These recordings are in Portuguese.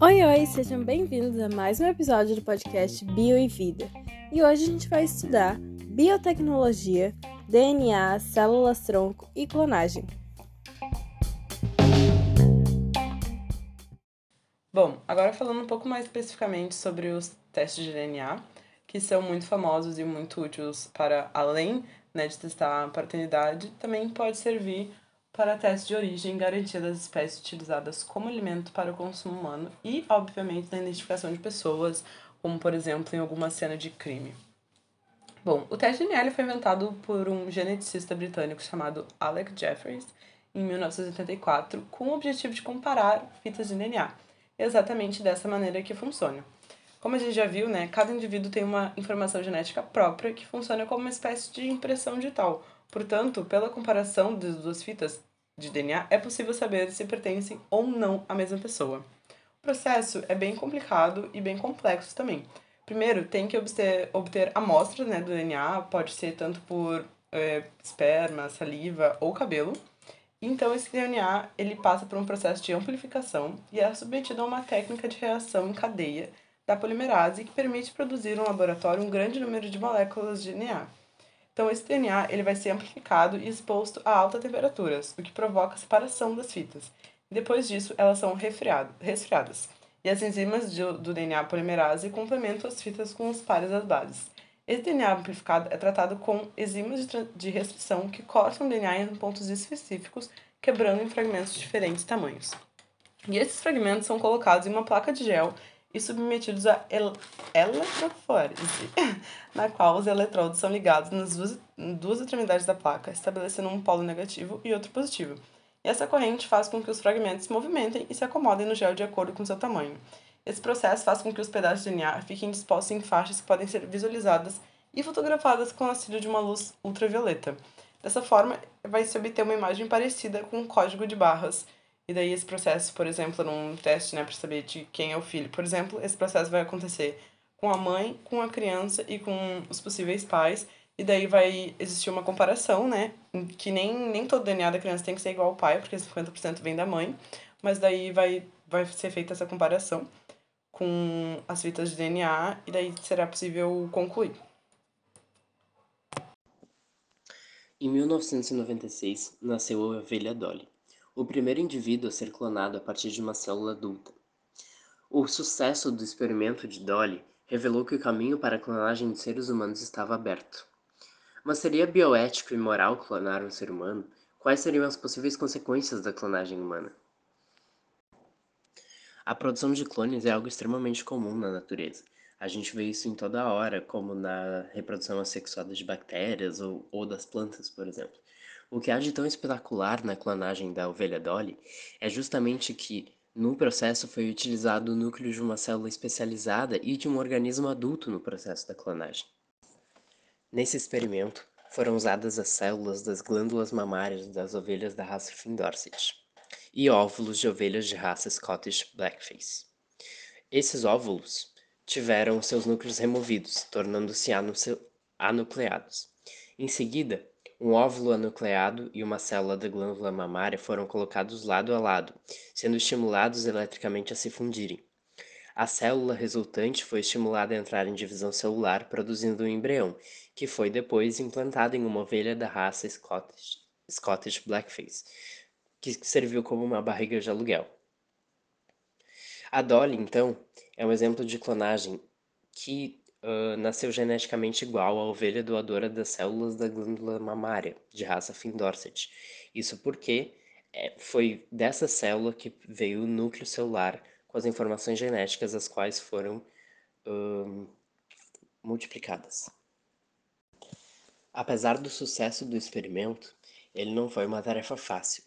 Oi, oi, sejam bem-vindos a mais um episódio do podcast Bio e Vida. E hoje a gente vai estudar biotecnologia, DNA, células-tronco e clonagem. Bom, agora falando um pouco mais especificamente sobre os testes de DNA, que são muito famosos e muito úteis para, além né, de testar a paternidade, também pode servir para teste de origem garantia das espécies utilizadas como alimento para o consumo humano e, obviamente, na identificação de pessoas, como por exemplo em alguma cena de crime. Bom, o teste de DNA foi inventado por um geneticista britânico chamado Alec Jeffreys em 1984, com o objetivo de comparar fitas de DNA exatamente dessa maneira que funciona. Como a gente já viu, né, cada indivíduo tem uma informação genética própria que funciona como uma espécie de impressão digital. Portanto, pela comparação das duas fitas de DNA, é possível saber se pertencem ou não à mesma pessoa. O processo é bem complicado e bem complexo também. Primeiro, tem que obter, obter amostras né, do DNA, pode ser tanto por é, esperma, saliva ou cabelo. Então, esse DNA ele passa por um processo de amplificação e é submetido a uma técnica de reação em cadeia da polimerase que permite produzir no laboratório um grande número de moléculas de DNA. Então, esse DNA ele vai ser amplificado e exposto a altas temperaturas, o que provoca a separação das fitas. Depois disso, elas são resfriadas. E as enzimas do, do DNA polimerase complementam as fitas com os pares das bases. Esse DNA amplificado é tratado com enzimas de, de restrição que cortam o DNA em pontos específicos, quebrando em fragmentos de diferentes tamanhos. E esses fragmentos são colocados em uma placa de gel e submetidos a el na qual os eletrodos são ligados nas duas, duas extremidades da placa, estabelecendo um polo negativo e outro positivo. E essa corrente faz com que os fragmentos se movimentem e se acomodem no gel de acordo com seu tamanho. Esse processo faz com que os pedaços de DNA fiquem dispostos em faixas que podem ser visualizadas e fotografadas com o auxílio de uma luz ultravioleta. Dessa forma, vai se obter uma imagem parecida com um código de barras. E daí esse processo, por exemplo, num teste, né, para saber de quem é o filho, por exemplo, esse processo vai acontecer com a mãe, com a criança e com os possíveis pais. E daí vai existir uma comparação, né? Que nem, nem todo DNA da criança tem que ser igual ao pai, porque 50% vem da mãe. Mas daí vai, vai ser feita essa comparação com as fitas de DNA e daí será possível concluir. Em 1996, nasceu a ovelha Dolly, o primeiro indivíduo a ser clonado a partir de uma célula adulta. O sucesso do experimento de Dolly revelou que o caminho para a clonagem de seres humanos estava aberto. Mas seria bioético e moral clonar um ser humano? Quais seriam as possíveis consequências da clonagem humana? A produção de clones é algo extremamente comum na natureza. A gente vê isso em toda hora, como na reprodução assexuada de bactérias ou, ou das plantas, por exemplo. O que há de tão espetacular na clonagem da ovelha Dolly é justamente que, no processo, foi utilizado o núcleo de uma célula especializada e de um organismo adulto no processo da clonagem. Nesse experimento, foram usadas as células das glândulas mamárias das ovelhas da raça Findorset e óvulos de ovelhas de raça Scottish Blackface. Esses óvulos tiveram seus núcleos removidos, tornando-se anucleados. Em seguida, um óvulo anucleado e uma célula da glândula mamária foram colocados lado a lado, sendo estimulados eletricamente a se fundirem. A célula resultante foi estimulada a entrar em divisão celular, produzindo um embrião, que foi depois implantado em uma ovelha da raça Scottish, Scottish Blackface, que serviu como uma barriga de aluguel. A Dolly, então, é um exemplo de clonagem que uh, nasceu geneticamente igual à ovelha doadora das células da glândula mamária, de raça Findorset. Isso porque é, foi dessa célula que veio o núcleo celular com as informações genéticas as quais foram uh, multiplicadas. Apesar do sucesso do experimento, ele não foi uma tarefa fácil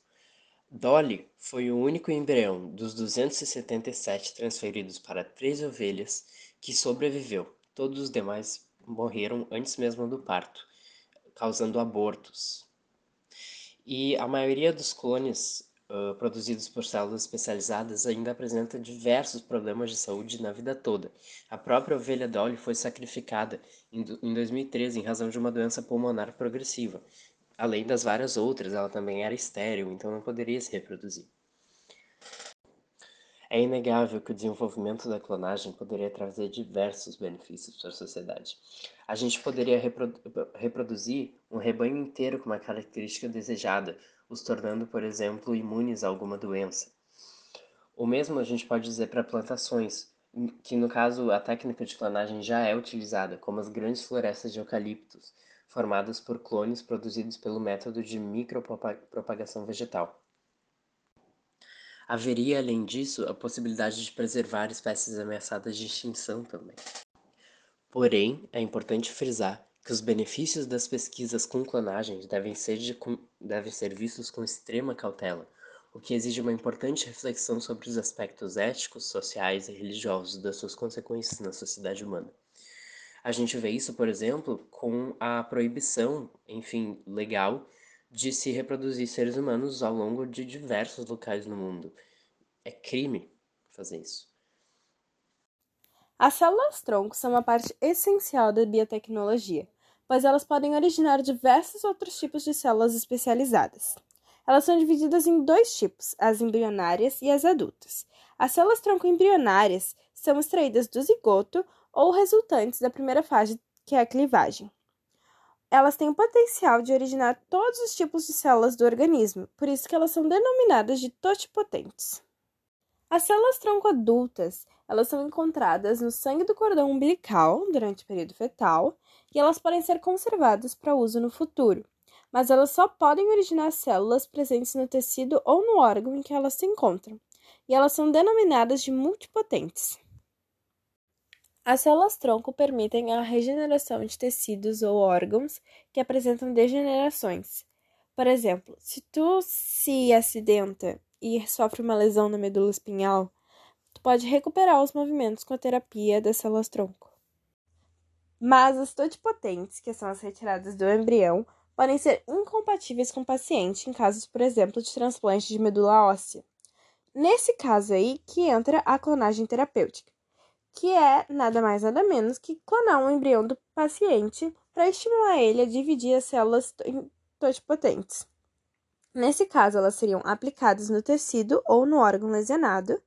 Dolly foi o único embrião dos 277 transferidos para três ovelhas que sobreviveu. Todos os demais morreram antes mesmo do parto, causando abortos. E a maioria dos clones uh, produzidos por células especializadas ainda apresenta diversos problemas de saúde na vida toda. A própria ovelha Dolly foi sacrificada em, em 2013 em razão de uma doença pulmonar progressiva, Além das várias outras, ela também era estéril, então não poderia se reproduzir. É inegável que o desenvolvimento da clonagem poderia trazer diversos benefícios para a sociedade. A gente poderia reprodu reproduzir um rebanho inteiro com uma característica desejada, os tornando, por exemplo, imunes a alguma doença. O mesmo a gente pode dizer para plantações, que no caso a técnica de clonagem já é utilizada, como as grandes florestas de eucaliptos, formadas por clones produzidos pelo método de micropropagação vegetal. Haveria, além disso, a possibilidade de preservar espécies ameaçadas de extinção também. Porém, é importante frisar que os benefícios das pesquisas com clonagens devem ser, de, devem ser vistos com extrema cautela, o que exige uma importante reflexão sobre os aspectos éticos, sociais e religiosos das suas consequências na sociedade humana. A gente vê isso, por exemplo, com a proibição, enfim, legal de se reproduzir seres humanos ao longo de diversos locais no mundo. É crime fazer isso. As células-tronco são uma parte essencial da biotecnologia, pois elas podem originar diversos outros tipos de células especializadas. Elas são divididas em dois tipos, as embrionárias e as adultas. As células-tronco embrionárias são extraídas do zigoto ou resultantes da primeira fase, que é a clivagem elas têm o potencial de originar todos os tipos de células do organismo, por isso que elas são denominadas de totipotentes. As células tronco adultas, elas são encontradas no sangue do cordão umbilical durante o período fetal e elas podem ser conservadas para uso no futuro, mas elas só podem originar células presentes no tecido ou no órgão em que elas se encontram, e elas são denominadas de multipotentes. As células-tronco permitem a regeneração de tecidos ou órgãos que apresentam degenerações. Por exemplo, se tu se acidenta e sofre uma lesão na medula espinhal, tu pode recuperar os movimentos com a terapia das células-tronco. Mas as totipotentes, que são as retiradas do embrião, podem ser incompatíveis com o paciente em casos, por exemplo, de transplante de medula óssea. Nesse caso aí que entra a clonagem terapêutica que é nada mais nada menos que clonar um embrião do paciente para estimular ele a dividir as células totipotentes. Nesse caso, elas seriam aplicadas no tecido ou no órgão lesionado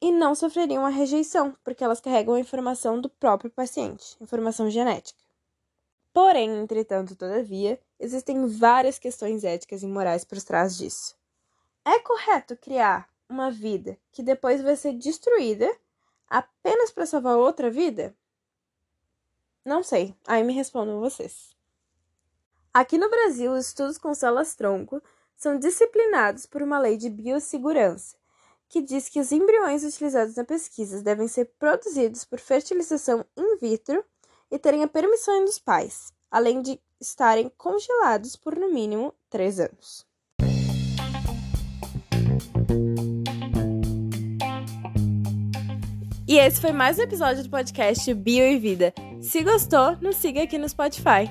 e não sofreriam a rejeição, porque elas carregam a informação do próprio paciente, informação genética. Porém, entretanto, todavia, existem várias questões éticas e morais por trás disso. É correto criar uma vida que depois vai ser destruída apenas para salvar outra vida? Não sei, aí me respondam vocês. Aqui no Brasil, os estudos com células-tronco são disciplinados por uma lei de biossegurança, que diz que os embriões utilizados na pesquisa devem ser produzidos por fertilização in vitro e terem a permissão dos pais, além de estarem congelados por no mínimo três anos. E esse foi mais um episódio do podcast Bio e Vida. Se gostou, nos siga aqui no Spotify.